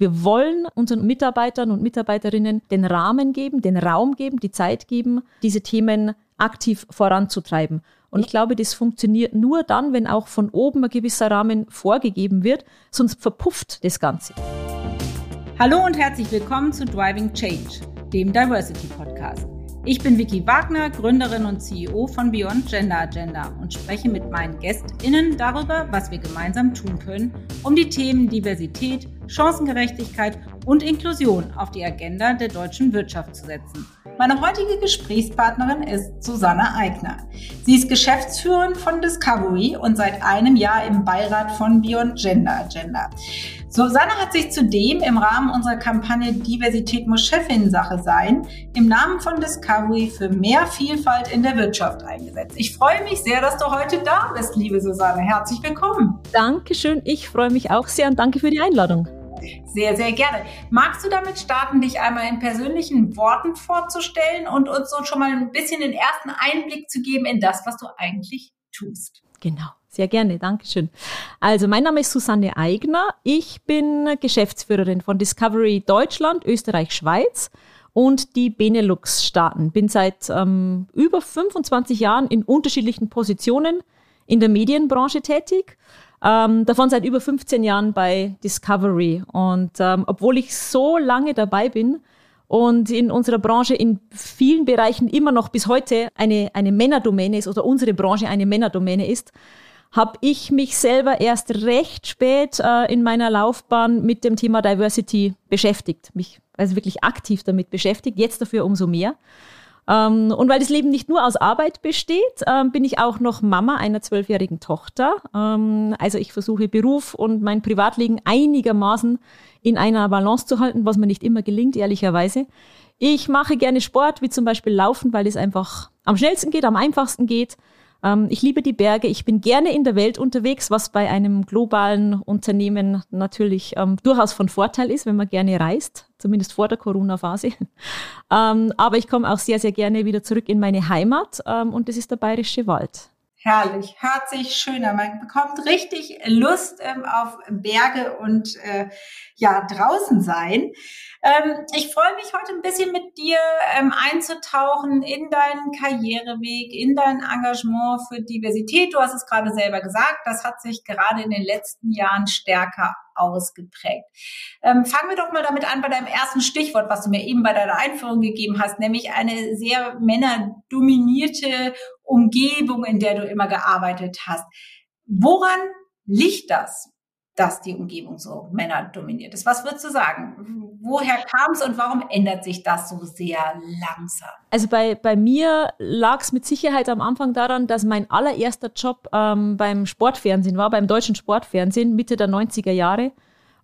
Wir wollen unseren Mitarbeitern und Mitarbeiterinnen den Rahmen geben, den Raum geben, die Zeit geben, diese Themen aktiv voranzutreiben. Und ich glaube, das funktioniert nur dann, wenn auch von oben ein gewisser Rahmen vorgegeben wird, sonst verpufft das Ganze. Hallo und herzlich willkommen zu Driving Change, dem Diversity Podcast. Ich bin Vicky Wagner, Gründerin und CEO von Beyond Gender Agenda und spreche mit meinen GästInnen darüber, was wir gemeinsam tun können, um die Themen Diversität, Chancengerechtigkeit und Inklusion auf die Agenda der deutschen Wirtschaft zu setzen. Meine heutige Gesprächspartnerin ist Susanne Eigner. Sie ist Geschäftsführerin von Discovery und seit einem Jahr im Beirat von Beyond Gender Agenda. Susanne hat sich zudem im Rahmen unserer Kampagne Diversität muss Chefin-Sache sein im Namen von Discovery für mehr Vielfalt in der Wirtschaft eingesetzt. Ich freue mich sehr, dass du heute da bist, liebe Susanne. Herzlich willkommen. Dankeschön. Ich freue mich auch sehr und danke für die Einladung. Sehr, sehr gerne. Magst du damit starten, dich einmal in persönlichen Worten vorzustellen und uns so schon mal ein bisschen den ersten Einblick zu geben in das, was du eigentlich tust? Genau. Sehr gerne, Dankeschön. Also, mein Name ist Susanne Eigner. Ich bin Geschäftsführerin von Discovery Deutschland, Österreich, Schweiz und die Benelux-Staaten. Bin seit ähm, über 25 Jahren in unterschiedlichen Positionen in der Medienbranche tätig. Ähm, davon seit über 15 Jahren bei Discovery. Und ähm, obwohl ich so lange dabei bin und in unserer Branche in vielen Bereichen immer noch bis heute eine, eine Männerdomäne ist oder unsere Branche eine Männerdomäne ist, habe ich mich selber erst recht spät äh, in meiner Laufbahn mit dem Thema Diversity beschäftigt, mich also wirklich aktiv damit beschäftigt, jetzt dafür umso mehr. Ähm, und weil das Leben nicht nur aus Arbeit besteht, ähm, bin ich auch noch Mama einer zwölfjährigen Tochter. Ähm, also ich versuche Beruf und mein Privatleben einigermaßen in einer Balance zu halten, was mir nicht immer gelingt, ehrlicherweise. Ich mache gerne Sport, wie zum Beispiel Laufen, weil es einfach am schnellsten geht, am einfachsten geht. Ähm, ich liebe die Berge. Ich bin gerne in der Welt unterwegs, was bei einem globalen Unternehmen natürlich ähm, durchaus von Vorteil ist, wenn man gerne reist, zumindest vor der Corona-Phase. ähm, aber ich komme auch sehr, sehr gerne wieder zurück in meine Heimat ähm, und das ist der Bayerische Wald. Herrlich, hört sich schön an. Man bekommt richtig Lust ähm, auf Berge und äh, ja, draußen sein. Ähm, ich freue mich heute ein bisschen mit dir ähm, einzutauchen in deinen Karriereweg, in dein Engagement für Diversität. Du hast es gerade selber gesagt, das hat sich gerade in den letzten Jahren stärker ausgeprägt. Ähm, fangen wir doch mal damit an bei deinem ersten Stichwort, was du mir eben bei deiner Einführung gegeben hast, nämlich eine sehr männerdominierte Umgebung, in der du immer gearbeitet hast. Woran liegt das? dass die Umgebung so männerdominiert ist. Was würdest du sagen? Woher kam es und warum ändert sich das so sehr langsam? Also bei, bei mir lag es mit Sicherheit am Anfang daran, dass mein allererster Job ähm, beim Sportfernsehen war, beim deutschen Sportfernsehen Mitte der 90er Jahre.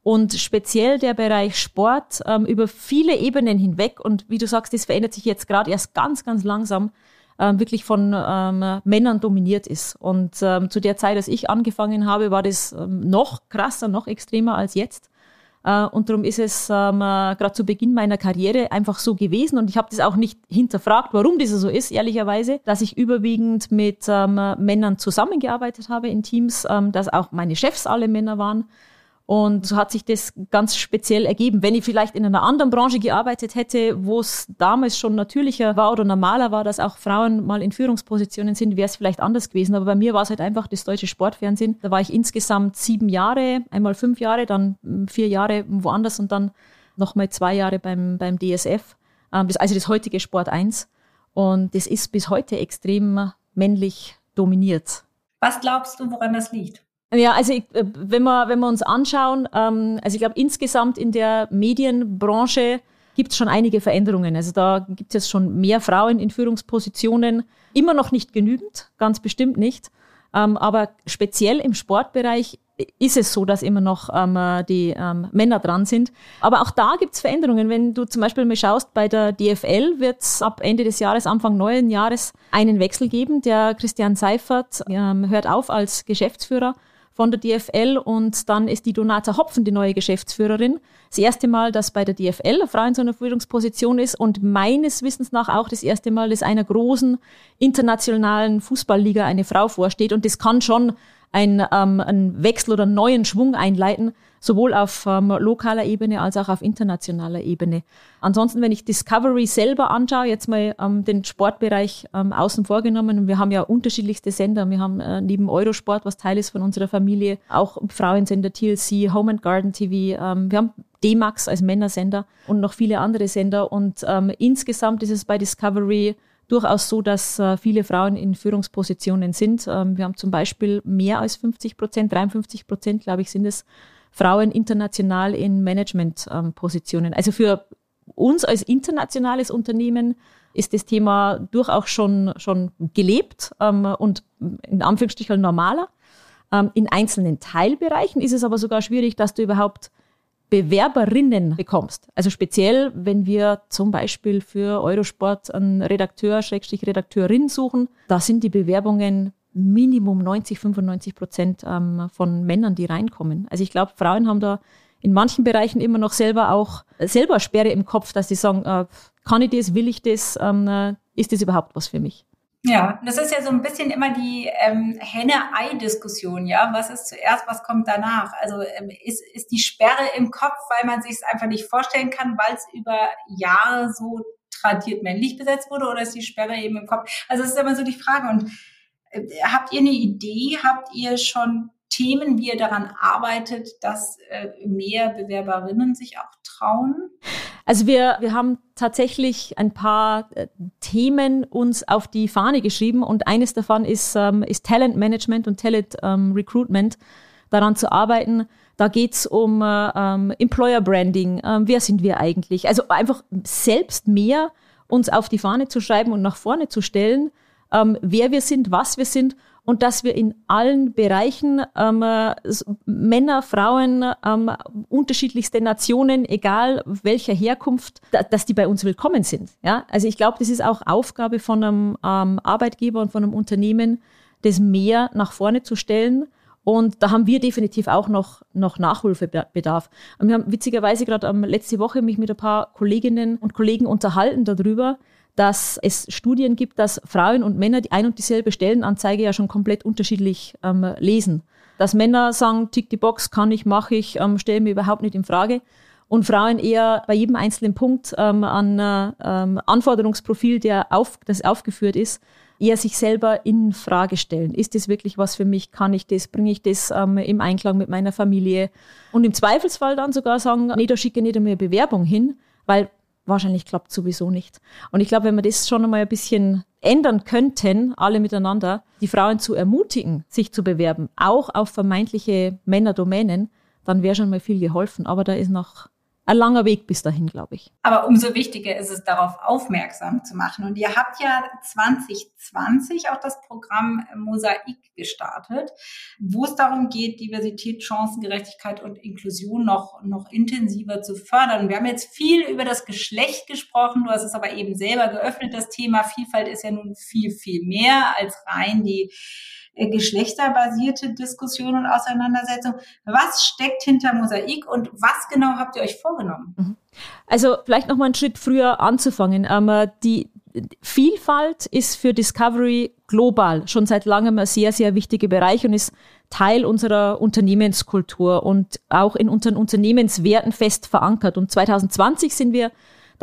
Und speziell der Bereich Sport ähm, über viele Ebenen hinweg. Und wie du sagst, das verändert sich jetzt gerade erst ganz, ganz langsam ähm, wirklich von ähm, Männern dominiert ist. Und ähm, zu der Zeit, als ich angefangen habe, war das ähm, noch krasser, noch extremer als jetzt. Äh, und darum ist es ähm, äh, gerade zu Beginn meiner Karriere einfach so gewesen. Und ich habe das auch nicht hinterfragt, warum das so ist, ehrlicherweise, dass ich überwiegend mit ähm, Männern zusammengearbeitet habe in Teams, dass auch meine Chefs alle Männer waren. Und so hat sich das ganz speziell ergeben. Wenn ich vielleicht in einer anderen Branche gearbeitet hätte, wo es damals schon natürlicher war oder normaler war, dass auch Frauen mal in Führungspositionen sind, wäre es vielleicht anders gewesen. Aber bei mir war es halt einfach das deutsche Sportfernsehen. Da war ich insgesamt sieben Jahre, einmal fünf Jahre, dann vier Jahre woanders und dann nochmal zwei Jahre beim, beim DSF. Ähm, das, also das heutige Sport 1. Und das ist bis heute extrem männlich dominiert. Was glaubst du, woran das liegt? Ja, also ich, äh, wenn, wir, wenn wir uns anschauen, ähm, also ich glaube insgesamt in der Medienbranche gibt es schon einige Veränderungen. Also da gibt es schon mehr Frauen in Führungspositionen. Immer noch nicht genügend, ganz bestimmt nicht. Ähm, aber speziell im Sportbereich ist es so, dass immer noch ähm, die ähm, Männer dran sind. Aber auch da gibt es Veränderungen. Wenn du zum Beispiel mal schaust, bei der DFL wird es ab Ende des Jahres, Anfang neuen Jahres einen Wechsel geben. Der Christian Seifert ähm, hört auf als Geschäftsführer von der DFL und dann ist die Donata Hopfen die neue Geschäftsführerin. Das erste Mal, dass bei der DFL eine Frau in so einer Führungsposition ist und meines Wissens nach auch das erste Mal, dass einer großen internationalen Fußballliga eine Frau vorsteht und das kann schon ein, ähm, einen Wechsel oder einen neuen Schwung einleiten, sowohl auf ähm, lokaler Ebene als auch auf internationaler Ebene. Ansonsten, wenn ich Discovery selber anschaue, jetzt mal ähm, den Sportbereich ähm, außen vorgenommen, wir haben ja unterschiedlichste Sender. Wir haben äh, neben Eurosport, was Teil ist von unserer Familie, auch Frauensender TLC, Home and Garden TV. Ähm, wir haben D-Max als Männersender und noch viele andere Sender. Und ähm, insgesamt ist es bei Discovery durchaus so, dass äh, viele Frauen in Führungspositionen sind. Ähm, wir haben zum Beispiel mehr als 50 Prozent, 53 Prozent, glaube ich, sind es Frauen international in Managementpositionen. Ähm, also für uns als internationales Unternehmen ist das Thema durchaus schon, schon gelebt ähm, und in Anführungsstrichen normaler. Ähm, in einzelnen Teilbereichen ist es aber sogar schwierig, dass du überhaupt Bewerberinnen bekommst. Also speziell, wenn wir zum Beispiel für Eurosport einen Redakteur, Schrägstrich Redakteurin suchen, da sind die Bewerbungen Minimum 90, 95 Prozent ähm, von Männern, die reinkommen. Also ich glaube, Frauen haben da in manchen Bereichen immer noch selber auch selber Sperre im Kopf, dass sie sagen, äh, kann ich das, will ich das, ähm, äh, ist das überhaupt was für mich? Ja, das ist ja so ein bisschen immer die ähm, Henne-Ei-Diskussion, ja. Was ist zuerst, was kommt danach? Also ähm, ist, ist die Sperre im Kopf, weil man sich es einfach nicht vorstellen kann, weil es über Jahre so tradiert männlich besetzt wurde, oder ist die Sperre eben im Kopf? Also es ist immer so die Frage. Und äh, habt ihr eine Idee? Habt ihr schon Themen, wie ihr daran arbeitet, dass äh, mehr Bewerberinnen sich auch trauen? Also wir, wir haben tatsächlich ein paar äh, Themen uns auf die Fahne geschrieben und eines davon ist, ähm, ist Talent Management und Talent ähm, Recruitment, daran zu arbeiten. Da geht's um äh, ähm, Employer Branding, äh, wer sind wir eigentlich? Also einfach selbst mehr uns auf die Fahne zu schreiben und nach vorne zu stellen, ähm, wer wir sind, was wir sind und dass wir in allen Bereichen ähm, Männer, Frauen, ähm, unterschiedlichste Nationen, egal welcher Herkunft, da, dass die bei uns willkommen sind. Ja? Also ich glaube, das ist auch Aufgabe von einem ähm, Arbeitgeber und von einem Unternehmen, das mehr nach vorne zu stellen. Und da haben wir definitiv auch noch, noch Nachholbedarf. Und wir haben witzigerweise gerade ähm, letzte Woche mich mit ein paar Kolleginnen und Kollegen unterhalten darüber, dass es Studien gibt, dass Frauen und Männer die ein und dieselbe Stellenanzeige ja schon komplett unterschiedlich ähm, lesen. Dass Männer sagen, tick die Box, kann ich, mache ich, ähm, stelle mir überhaupt nicht in Frage. Und Frauen eher bei jedem einzelnen Punkt ähm, an äh, ähm, Anforderungsprofil, der auf, das aufgeführt ist, eher sich selber in Frage stellen. Ist das wirklich was für mich? Kann ich das? Bringe ich das ähm, im Einklang mit meiner Familie? Und im Zweifelsfall dann sogar sagen, nee, da schicke ich nicht einmal Bewerbung hin, weil wahrscheinlich klappt sowieso nicht. Und ich glaube, wenn wir das schon einmal ein bisschen ändern könnten, alle miteinander, die Frauen zu ermutigen, sich zu bewerben, auch auf vermeintliche Männerdomänen, dann wäre schon mal viel geholfen. Aber da ist noch ein langer Weg bis dahin, glaube ich. Aber umso wichtiger ist es, darauf aufmerksam zu machen. Und ihr habt ja 2020 auch das Programm Mosaik gestartet, wo es darum geht, Diversität, Chancengerechtigkeit und Inklusion noch, noch intensiver zu fördern. Wir haben jetzt viel über das Geschlecht gesprochen. Du hast es aber eben selber geöffnet, das Thema Vielfalt ist ja nun viel, viel mehr als rein die geschlechterbasierte Diskussion und Auseinandersetzung. Was steckt hinter Mosaik und was genau habt ihr euch vorgenommen? Mhm. Also vielleicht noch mal einen Schritt früher anzufangen. Ähm, die Vielfalt ist für Discovery global schon seit langem ein sehr, sehr wichtiger Bereich und ist Teil unserer Unternehmenskultur und auch in unseren Unternehmenswerten fest verankert. Und 2020 sind wir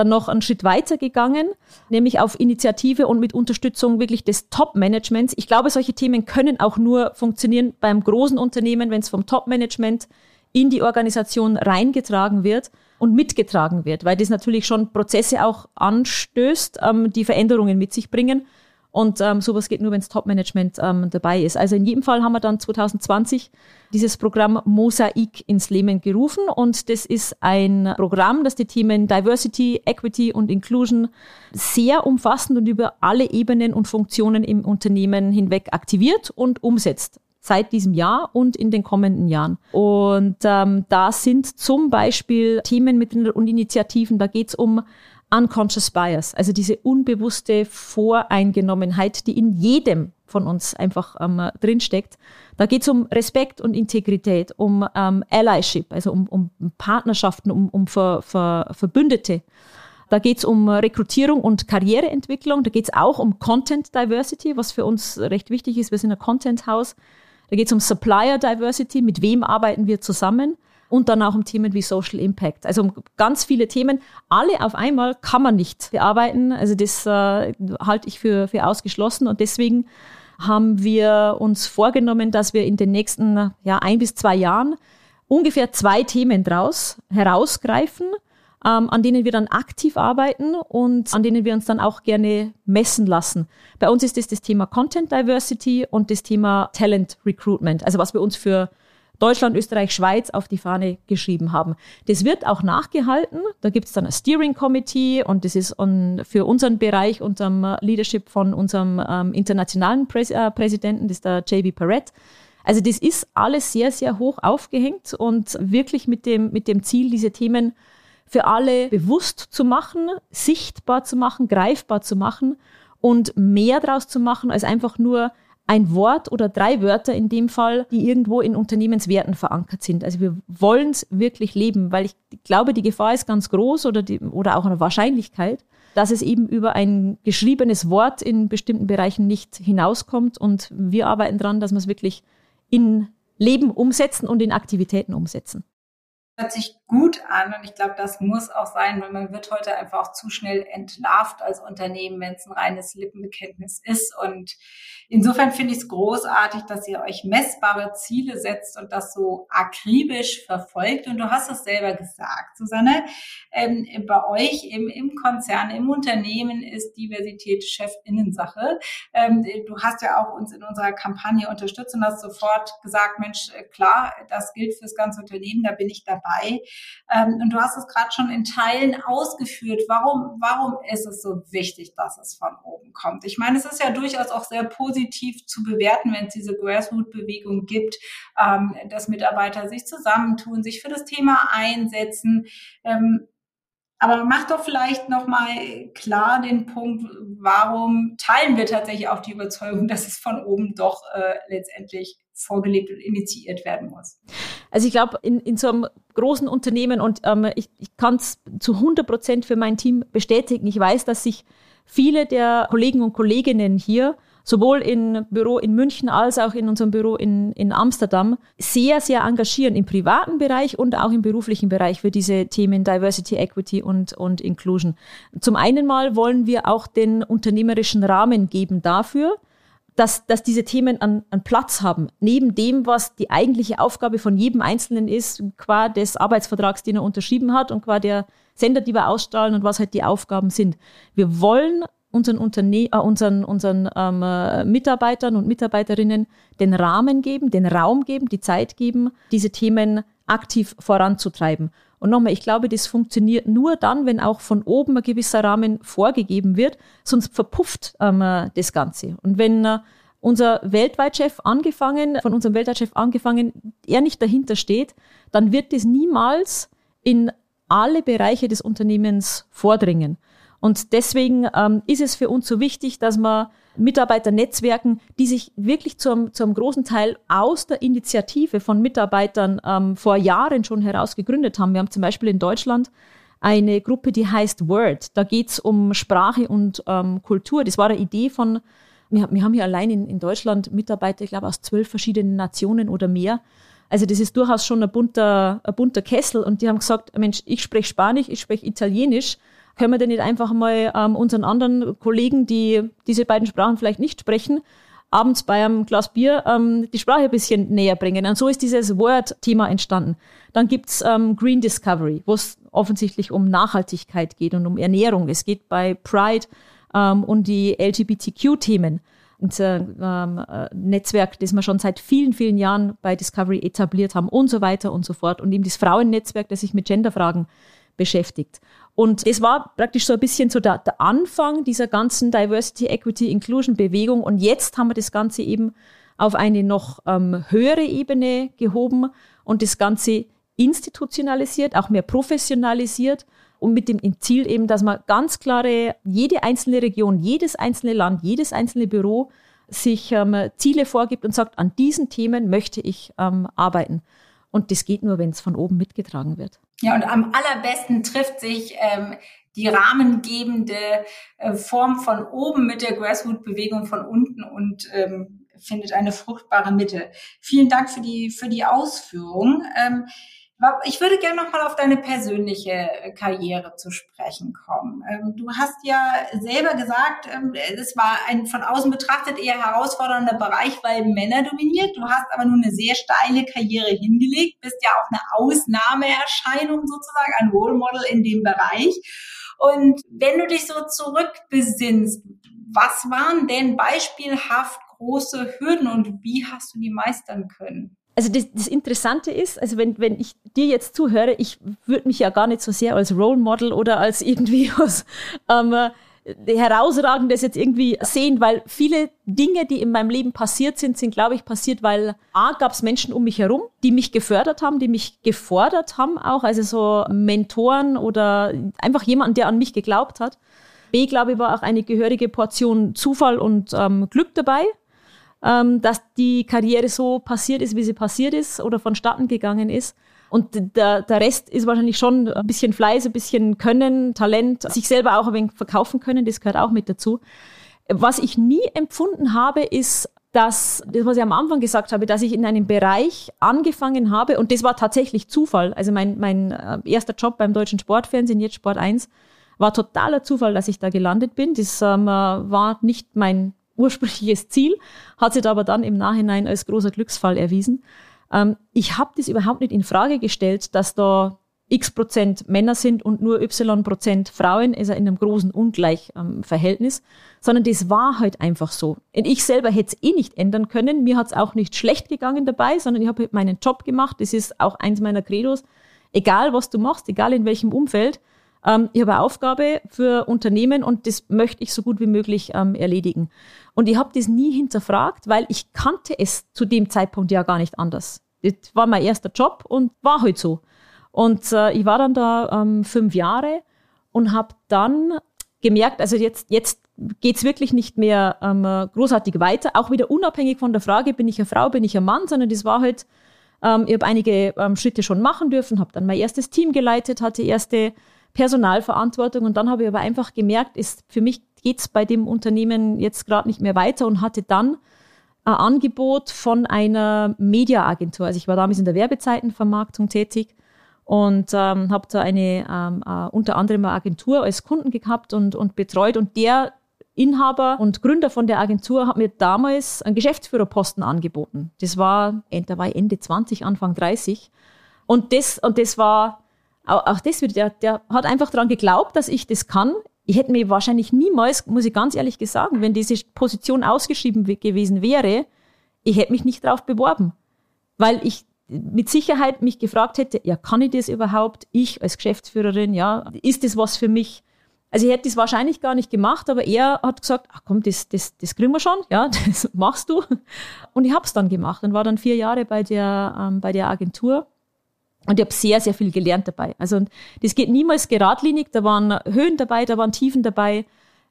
dann noch einen Schritt weiter gegangen, nämlich auf Initiative und mit Unterstützung wirklich des Top-Managements. Ich glaube, solche Themen können auch nur funktionieren beim großen Unternehmen, wenn es vom Top-Management in die Organisation reingetragen wird und mitgetragen wird, weil das natürlich schon Prozesse auch anstößt, ähm, die Veränderungen mit sich bringen. Und ähm, sowas geht nur, wenn das Top-Management ähm, dabei ist. Also in jedem Fall haben wir dann 2020 dieses Programm Mosaik ins Leben gerufen. Und das ist ein Programm, das die Themen Diversity, Equity und Inclusion sehr umfassend und über alle Ebenen und Funktionen im Unternehmen hinweg aktiviert und umsetzt seit diesem Jahr und in den kommenden Jahren. Und ähm, da sind zum Beispiel Themen mit und Initiativen, da geht es um unconscious bias, also diese unbewusste Voreingenommenheit, die in jedem von uns einfach ähm, drinsteckt. Da geht es um Respekt und Integrität, um ähm, Allyship, also um, um Partnerschaften, um, um Ver, Ver, Verbündete. Da geht es um Rekrutierung und Karriereentwicklung. Da geht es auch um Content Diversity, was für uns recht wichtig ist. Wir sind ein Content House. Da geht es um Supplier Diversity. Mit wem arbeiten wir zusammen? Und dann auch um Themen wie Social Impact. Also um ganz viele Themen. Alle auf einmal kann man nicht bearbeiten. Also das äh, halte ich für, für ausgeschlossen und deswegen haben wir uns vorgenommen, dass wir in den nächsten ja, ein bis zwei Jahren ungefähr zwei Themen draus herausgreifen, ähm, an denen wir dann aktiv arbeiten und an denen wir uns dann auch gerne messen lassen. Bei uns ist das das Thema Content Diversity und das Thema Talent Recruitment, also was wir uns für Deutschland, Österreich, Schweiz auf die Fahne geschrieben haben. Das wird auch nachgehalten. Da gibt es dann ein Steering Committee und das ist on, für unseren Bereich, unserem Leadership von unserem ähm, internationalen Präs äh, Präsidenten, das ist der JB Perret. Also das ist alles sehr, sehr hoch aufgehängt und wirklich mit dem, mit dem Ziel, diese Themen für alle bewusst zu machen, sichtbar zu machen, greifbar zu machen und mehr daraus zu machen, als einfach nur ein Wort oder drei Wörter in dem Fall, die irgendwo in Unternehmenswerten verankert sind. Also wir wollen es wirklich leben, weil ich glaube, die Gefahr ist ganz groß oder, die, oder auch eine Wahrscheinlichkeit, dass es eben über ein geschriebenes Wort in bestimmten Bereichen nicht hinauskommt. Und wir arbeiten daran, dass wir es wirklich in Leben umsetzen und in Aktivitäten umsetzen hört sich gut an und ich glaube, das muss auch sein, weil man wird heute einfach auch zu schnell entlarvt als Unternehmen, wenn es ein reines Lippenbekenntnis ist. Und insofern finde ich es großartig, dass ihr euch messbare Ziele setzt und das so akribisch verfolgt. Und du hast es selber gesagt, Susanne, ähm, bei euch im, im Konzern, im Unternehmen ist Diversität Chefinnensache. Ähm, du hast ja auch uns in unserer Kampagne unterstützt und hast sofort gesagt, Mensch, äh, klar, das gilt fürs ganze Unternehmen, da bin ich dabei dabei. Ähm, und du hast es gerade schon in Teilen ausgeführt. Warum, warum ist es so wichtig, dass es von oben kommt? Ich meine, es ist ja durchaus auch sehr positiv zu bewerten, wenn es diese Grassroot-Bewegung gibt, ähm, dass Mitarbeiter sich zusammentun, sich für das Thema einsetzen. Ähm, aber mach doch vielleicht nochmal klar den Punkt, warum teilen wir tatsächlich auch die Überzeugung, dass es von oben doch äh, letztendlich vorgelebt und initiiert werden muss. Also ich glaube, in, in so einem großen Unternehmen und ähm, ich, ich kann es zu 100 Prozent für mein Team bestätigen. Ich weiß, dass sich viele der Kollegen und Kolleginnen hier sowohl im Büro in München als auch in unserem Büro in, in Amsterdam sehr, sehr engagieren im privaten Bereich und auch im beruflichen Bereich für diese Themen Diversity, Equity und, und Inclusion. Zum einen mal wollen wir auch den unternehmerischen Rahmen geben dafür, dass, dass diese Themen an, an Platz haben, neben dem, was die eigentliche Aufgabe von jedem Einzelnen ist, qua des Arbeitsvertrags, den er unterschrieben hat und qua der Sender, die wir ausstrahlen und was halt die Aufgaben sind. Wir wollen unseren, Unterne äh, unseren, unseren ähm, äh, Mitarbeitern und Mitarbeiterinnen den Rahmen geben, den Raum geben, die Zeit geben, diese Themen aktiv voranzutreiben. Und nochmal, ich glaube, das funktioniert nur dann, wenn auch von oben ein gewisser Rahmen vorgegeben wird, sonst verpufft ähm, äh, das Ganze. Und wenn äh, unser Weltweitchef angefangen, von unserem Weltweitchef angefangen, er nicht dahinter steht, dann wird das niemals in alle Bereiche des Unternehmens vordringen. Und deswegen ähm, ist es für uns so wichtig, dass man Mitarbeiternetzwerken, die sich wirklich zum, zum großen Teil aus der Initiative von Mitarbeitern ähm, vor Jahren schon heraus gegründet haben. Wir haben zum Beispiel in Deutschland eine Gruppe, die heißt Word. Da geht's um Sprache und ähm, Kultur. Das war eine Idee von, wir, wir haben hier allein in, in Deutschland Mitarbeiter, ich glaube, aus zwölf verschiedenen Nationen oder mehr. Also das ist durchaus schon ein bunter, ein bunter Kessel. Und die haben gesagt, Mensch, ich spreche Spanisch, ich spreche Italienisch können wir denn nicht einfach mal ähm, unseren anderen Kollegen, die diese beiden Sprachen vielleicht nicht sprechen, abends bei einem Glas Bier ähm, die Sprache ein bisschen näher bringen. Und so ist dieses Word-Thema entstanden. Dann gibt's ähm, Green Discovery, wo es offensichtlich um Nachhaltigkeit geht und um Ernährung. Es geht bei Pride ähm, und die LGBTQ-Themen. Ein ähm, äh, Netzwerk, das wir schon seit vielen, vielen Jahren bei Discovery etabliert haben und so weiter und so fort. Und eben das Frauennetzwerk, das sich mit Genderfragen beschäftigt. Und das war praktisch so ein bisschen so der, der Anfang dieser ganzen Diversity, Equity, Inclusion Bewegung. Und jetzt haben wir das Ganze eben auf eine noch ähm, höhere Ebene gehoben und das Ganze institutionalisiert, auch mehr professionalisiert und mit dem Ziel eben, dass man ganz klare, jede einzelne Region, jedes einzelne Land, jedes einzelne Büro sich ähm, Ziele vorgibt und sagt, an diesen Themen möchte ich ähm, arbeiten. Und das geht nur, wenn es von oben mitgetragen wird. Ja, und am allerbesten trifft sich ähm, die rahmengebende äh, Form von oben mit der Grassroot-Bewegung von unten und ähm, findet eine fruchtbare Mitte. Vielen Dank für die, für die Ausführung. Ähm, Ich würde gerne noch mal auf deine persönliche äh, Karriere zu sprechen kommen. Ähm, du hast ja selber gesagt, ähm, es war ein von außen betrachtet eher herausfordernder Bereich, weil Männer dominiert. Du hast aber nun eine sehr steile Karriere hingelegt, bist ja auch eine Ausnahmeerscheinung sozusagen, ein Role Model in dem Bereich. Und wenn du dich so zurückbesinnst, was waren denn beispielhaft große Hürden und wie hast du die meistern können? Also das, das, Interessante ist, also wenn, wenn ich dir jetzt zuhöre, ich würde mich ja gar nicht so sehr als Role Model oder als irgendwie was ähm, herausragendes jetzt irgendwie sehen, weil viele Dinge, die in meinem Leben passiert sind, sind, glaube ich, passiert, weil A, gab es Menschen um mich herum, die mich gefördert haben, die mich gefordert haben auch, also so Mentoren oder einfach jemanden, der an mich geglaubt hat. B, glaube ich, war auch eine gehörige Portion Zufall und ähm, Glück dabei ähm, dass die Karriere so passiert ist, wie sie passiert ist oder vonstatten gegangen ist. Und der, der Rest ist wahrscheinlich schon ein bisschen Fleiß, ein bisschen Können, Talent, sich selber auch ein wenig verkaufen können, das gehört auch mit dazu. Was ich nie empfunden habe, ist, dass, das was ich am Anfang gesagt habe, dass ich in einem Bereich angefangen habe, und das war tatsächlich Zufall. Also mein, mein äh, erster Job beim deutschen Sportfernsehen, jetzt Sport 1, war totaler Zufall, dass ich da gelandet bin. Das ähm, war nicht mein ursprüngliches Ziel, hat sich aber dann im Nachhinein als großer Glücksfall erwiesen. Ähm, ich habe das überhaupt nicht in Frage gestellt, dass da x Prozent Männer sind und nur y Prozent Frauen, ist er in einem großen Ungleichverhältnis, ähm, sondern das war halt einfach so. Und ich selber hätte es eh nicht ändern können. Mir hat es auch nicht schlecht gegangen dabei, sondern ich habe halt meinen Job gemacht. Das ist auch eins meiner Credos. Egal, was du machst, egal in welchem Umfeld, ähm, ich habe eine Aufgabe für Unternehmen und das möchte ich so gut wie möglich ähm, erledigen. Und ich habe das nie hinterfragt, weil ich kannte es zu dem Zeitpunkt ja gar nicht anders. Das war mein erster Job und war halt so. Und äh, ich war dann da ähm, fünf Jahre und habe dann gemerkt, also jetzt, jetzt geht's wirklich nicht mehr ähm, großartig weiter, auch wieder unabhängig von der Frage, bin ich eine Frau, bin ich ein Mann, sondern das war halt, ähm, ich habe einige ähm, Schritte schon machen dürfen, habe dann mein erstes Team geleitet, hatte erste Personalverantwortung und dann habe ich aber einfach gemerkt, ist für mich geht's bei dem Unternehmen jetzt gerade nicht mehr weiter und hatte dann ein Angebot von einer Mediaagentur. Also ich war damals in der Werbezeitenvermarktung tätig und ähm, habe da eine ähm, äh, unter anderem eine Agentur als Kunden gehabt und, und betreut und der Inhaber und Gründer von der Agentur hat mir damals einen Geschäftsführerposten angeboten. Das war, da war Ende 20, Anfang 30. Und das, und das war, auch, auch das wieder, der, der hat einfach daran geglaubt, dass ich das kann ich hätte mir wahrscheinlich niemals, muss ich ganz ehrlich sagen, wenn diese Position ausgeschrieben gewesen wäre, ich hätte mich nicht darauf beworben. Weil ich mit Sicherheit mich gefragt hätte, ja, kann ich das überhaupt? Ich als Geschäftsführerin, ja, ist das was für mich? Also ich hätte das wahrscheinlich gar nicht gemacht, aber er hat gesagt, ach komm, das, das, das kriegen wir schon, ja, das machst du. Und ich habe es dann gemacht und war dann vier Jahre bei der, ähm, bei der Agentur und ich habe sehr, sehr viel gelernt dabei. Also das geht niemals geradlinig. Da waren Höhen dabei, da waren Tiefen dabei.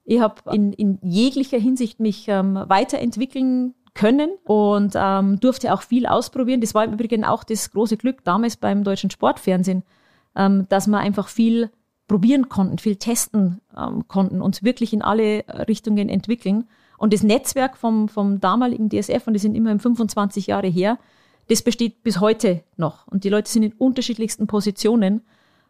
Ich habe in, in jeglicher Hinsicht mich ähm, weiterentwickeln können und ähm, durfte auch viel ausprobieren. Das war im Übrigen auch das große Glück damals beim deutschen Sportfernsehen, ähm, dass wir einfach viel probieren konnten, viel testen ähm, konnten, uns wirklich in alle Richtungen entwickeln. Und das Netzwerk vom, vom damaligen DSF, und die sind immerhin 25 Jahre her, das besteht bis heute noch. Und die Leute sind in unterschiedlichsten Positionen.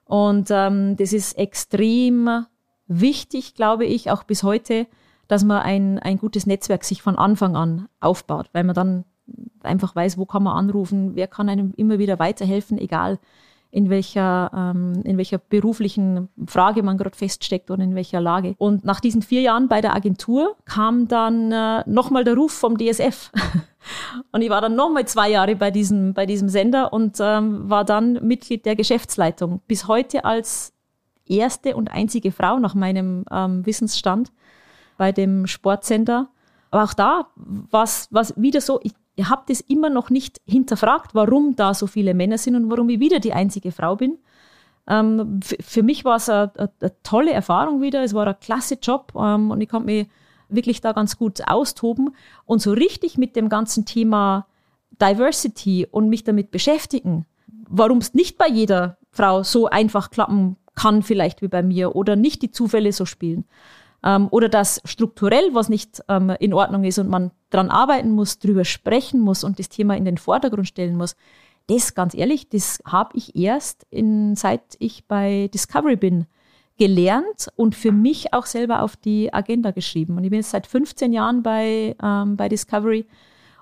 Und ähm, das ist extrem wichtig, glaube ich, auch bis heute, dass man ein, ein gutes Netzwerk sich von Anfang an aufbaut, weil man dann einfach weiß, wo kann man anrufen, wer kann einem immer wieder weiterhelfen, egal in welcher, ähm, in welcher beruflichen Frage man gerade feststeckt oder in welcher Lage. Und nach diesen vier Jahren bei der Agentur kam dann äh, nochmal der Ruf vom DSF. und ich war dann nochmal zwei Jahre bei diesem, bei diesem Sender und ähm, war dann Mitglied der Geschäftsleitung. Bis heute als erste und einzige Frau nach meinem ähm, Wissensstand bei dem Sportsender. Aber auch da war es wieder so, ich ihr habt es immer noch nicht hinterfragt, warum da so viele Männer sind und warum ich wieder die einzige Frau bin. Ähm, für mich war es eine, tolle Erfahrung wieder. Es war ein klasse Job ähm, und ich konnte mich wirklich da ganz gut austoben und so richtig mit dem ganzen Thema Diversity und mich damit beschäftigen, warum es nicht bei jeder Frau so einfach klappen kann, vielleicht wie bei mir, oder nicht die Zufälle so spielen ähm, oder dass strukturell was nicht ähm, in Ordnung ist und man daran arbeiten muss, drüber sprechen muss und das Thema in den Vordergrund stellen muss, das, ganz ehrlich, das habe ich erst, in, seit ich bei Discovery bin, gelernt und für mich auch selber auf die Agenda geschrieben. Und ich bin jetzt seit 15 Jahren bei, ähm, bei Discovery.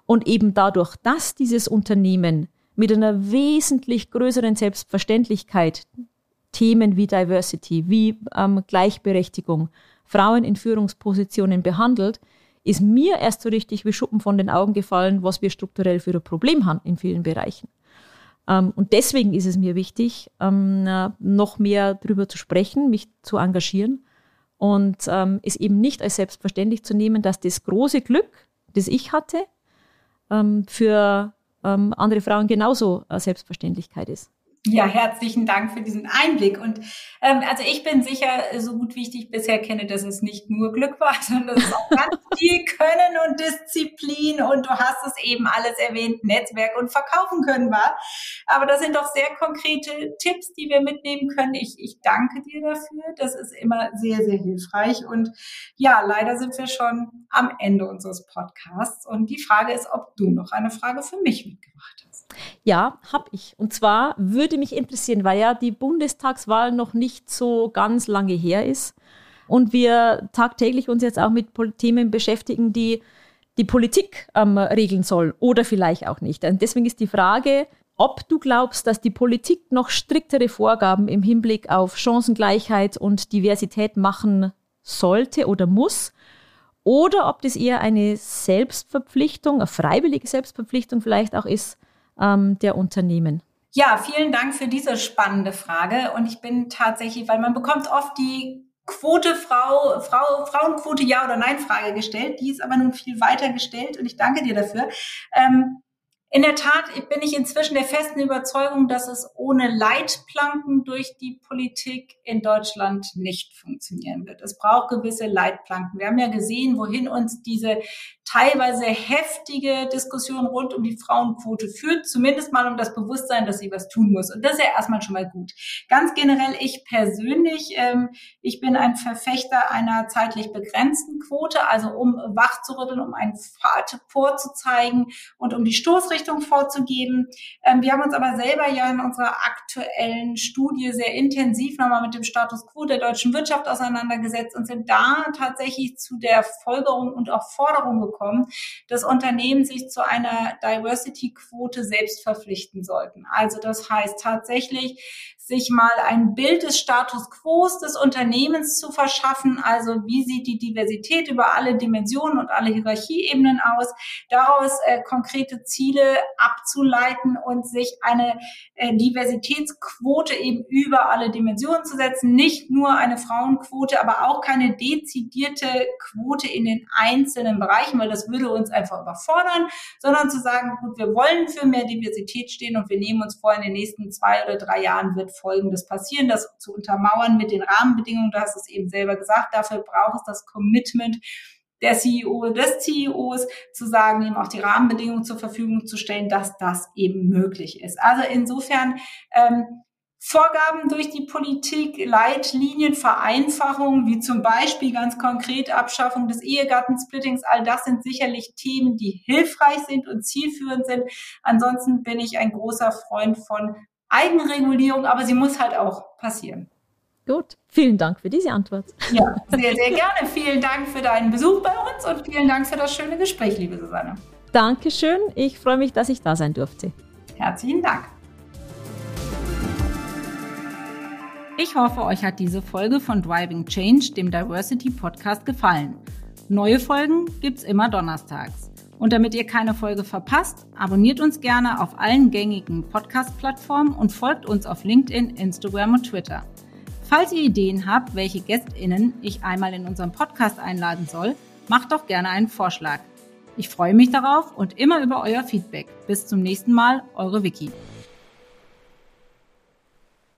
Und eben dadurch, dass dieses Unternehmen mit einer wesentlich größeren Selbstverständlichkeit Themen wie Diversity, wie ähm, Gleichberechtigung, Frauen in Führungspositionen behandelt, ist mir erst so richtig wie Schuppen von den Augen gefallen, was wir strukturell für ein Problem haben in vielen Bereichen. Ähm, und deswegen ist es mir wichtig, ähm, noch mehr darüber zu sprechen, mich zu engagieren und ähm, es eben nicht als selbstverständlich zu nehmen, dass das große Glück, das ich hatte, für andere Frauen genauso eine Selbstverständlichkeit ist. Ja, herzlichen Dank für diesen Einblick. Und ähm, also ich bin sicher, so gut wie ich dich bisher kenne, dass es nicht nur Glück war, sondern es auch ganz viel Können und Disziplin und du hast es eben alles erwähnt, Netzwerk und Verkaufen können war. Aber das sind doch sehr konkrete Tipps, die wir mitnehmen können. Ich, ich danke dir dafür. Das ist immer sehr, sehr hilfreich. Und ja, leider sind wir schon am Ende unseres Podcasts. Und die Frage ist, ob du noch eine Frage für mich mitgebracht hast. Ja, habe ich. Und zwar würde mich interessieren, weil ja die Bundestagswahl noch nicht so ganz lange her ist und wir tagtäglich uns jetzt auch mit Themen beschäftigen, die die Politik ähm, regeln soll oder vielleicht auch nicht. Und deswegen ist die Frage, ob du glaubst, dass die Politik noch striktere Vorgaben im Hinblick auf Chancengleichheit und Diversität machen sollte oder muss, oder ob das eher eine Selbstverpflichtung, eine freiwillige Selbstverpflichtung vielleicht auch ist, ähm, der Unternehmen? Ja, vielen Dank für diese spannende Frage. Und ich bin tatsächlich, weil man bekommt oft die Quote Frau, Frau, Frauenquote Ja oder Nein Frage gestellt. Die ist aber nun viel weiter gestellt und ich danke dir dafür. Ähm, in der Tat bin ich inzwischen der festen Überzeugung, dass es ohne Leitplanken durch die Politik in Deutschland nicht funktionieren wird. Es braucht gewisse Leitplanken. Wir haben ja gesehen, wohin uns diese teilweise heftige Diskussion rund um die Frauenquote führt, zumindest mal um das Bewusstsein, dass sie was tun muss. Und das ist ja erstmal schon mal gut. Ganz generell, ich persönlich, ähm, ich bin ein Verfechter einer zeitlich begrenzten Quote, also um wach zu rütteln, um einen Pfad vorzuzeigen und um die Stoßrichtung vorzugeben. Ähm, wir haben uns aber selber ja in unserer aktuellen Studie sehr intensiv nochmal mit dem Status quo der deutschen Wirtschaft auseinandergesetzt und sind da tatsächlich zu der Folgerung und auch Forderung gekommen, dass Unternehmen sich zu einer Diversity-Quote selbst verpflichten sollten. Also das heißt tatsächlich sich mal ein Bild des Status quo des Unternehmens zu verschaffen. Also wie sieht die Diversität über alle Dimensionen und alle Hierarchieebenen aus? Daraus äh, konkrete Ziele abzuleiten und sich eine äh, Diversitätsquote eben über alle Dimensionen zu setzen. Nicht nur eine Frauenquote, aber auch keine dezidierte Quote in den einzelnen Bereichen, weil das würde uns einfach überfordern, sondern zu sagen, gut, wir wollen für mehr Diversität stehen und wir nehmen uns vor, in den nächsten zwei oder drei Jahren wird Folgendes passieren, das zu untermauern mit den Rahmenbedingungen. Du hast es eben selber gesagt. Dafür braucht es das Commitment der CEO, des CEOs, zu sagen, ihm auch die Rahmenbedingungen zur Verfügung zu stellen, dass das eben möglich ist. Also insofern, ähm, Vorgaben durch die Politik, Leitlinien, Vereinfachungen, wie zum Beispiel ganz konkret Abschaffung des Ehegattensplittings, all das sind sicherlich Themen, die hilfreich sind und zielführend sind. Ansonsten bin ich ein großer Freund von Eigenregulierung, aber sie muss halt auch passieren. Gut, vielen Dank für diese Antwort. Ja, sehr, sehr gerne. Vielen Dank für deinen Besuch bei uns und vielen Dank für das schöne Gespräch, liebe Susanne. Dankeschön. Ich freue mich, dass ich da sein durfte. Herzlichen Dank. Ich hoffe, euch hat diese Folge von Driving Change, dem Diversity Podcast, gefallen. Neue Folgen gibt's immer donnerstags. Und damit ihr keine Folge verpasst, abonniert uns gerne auf allen gängigen Podcast-Plattformen und folgt uns auf LinkedIn, Instagram und Twitter. Falls ihr Ideen habt, welche GästInnen ich einmal in unserem Podcast einladen soll, macht doch gerne einen Vorschlag. Ich freue mich darauf und immer über euer Feedback. Bis zum nächsten Mal, eure Vicky.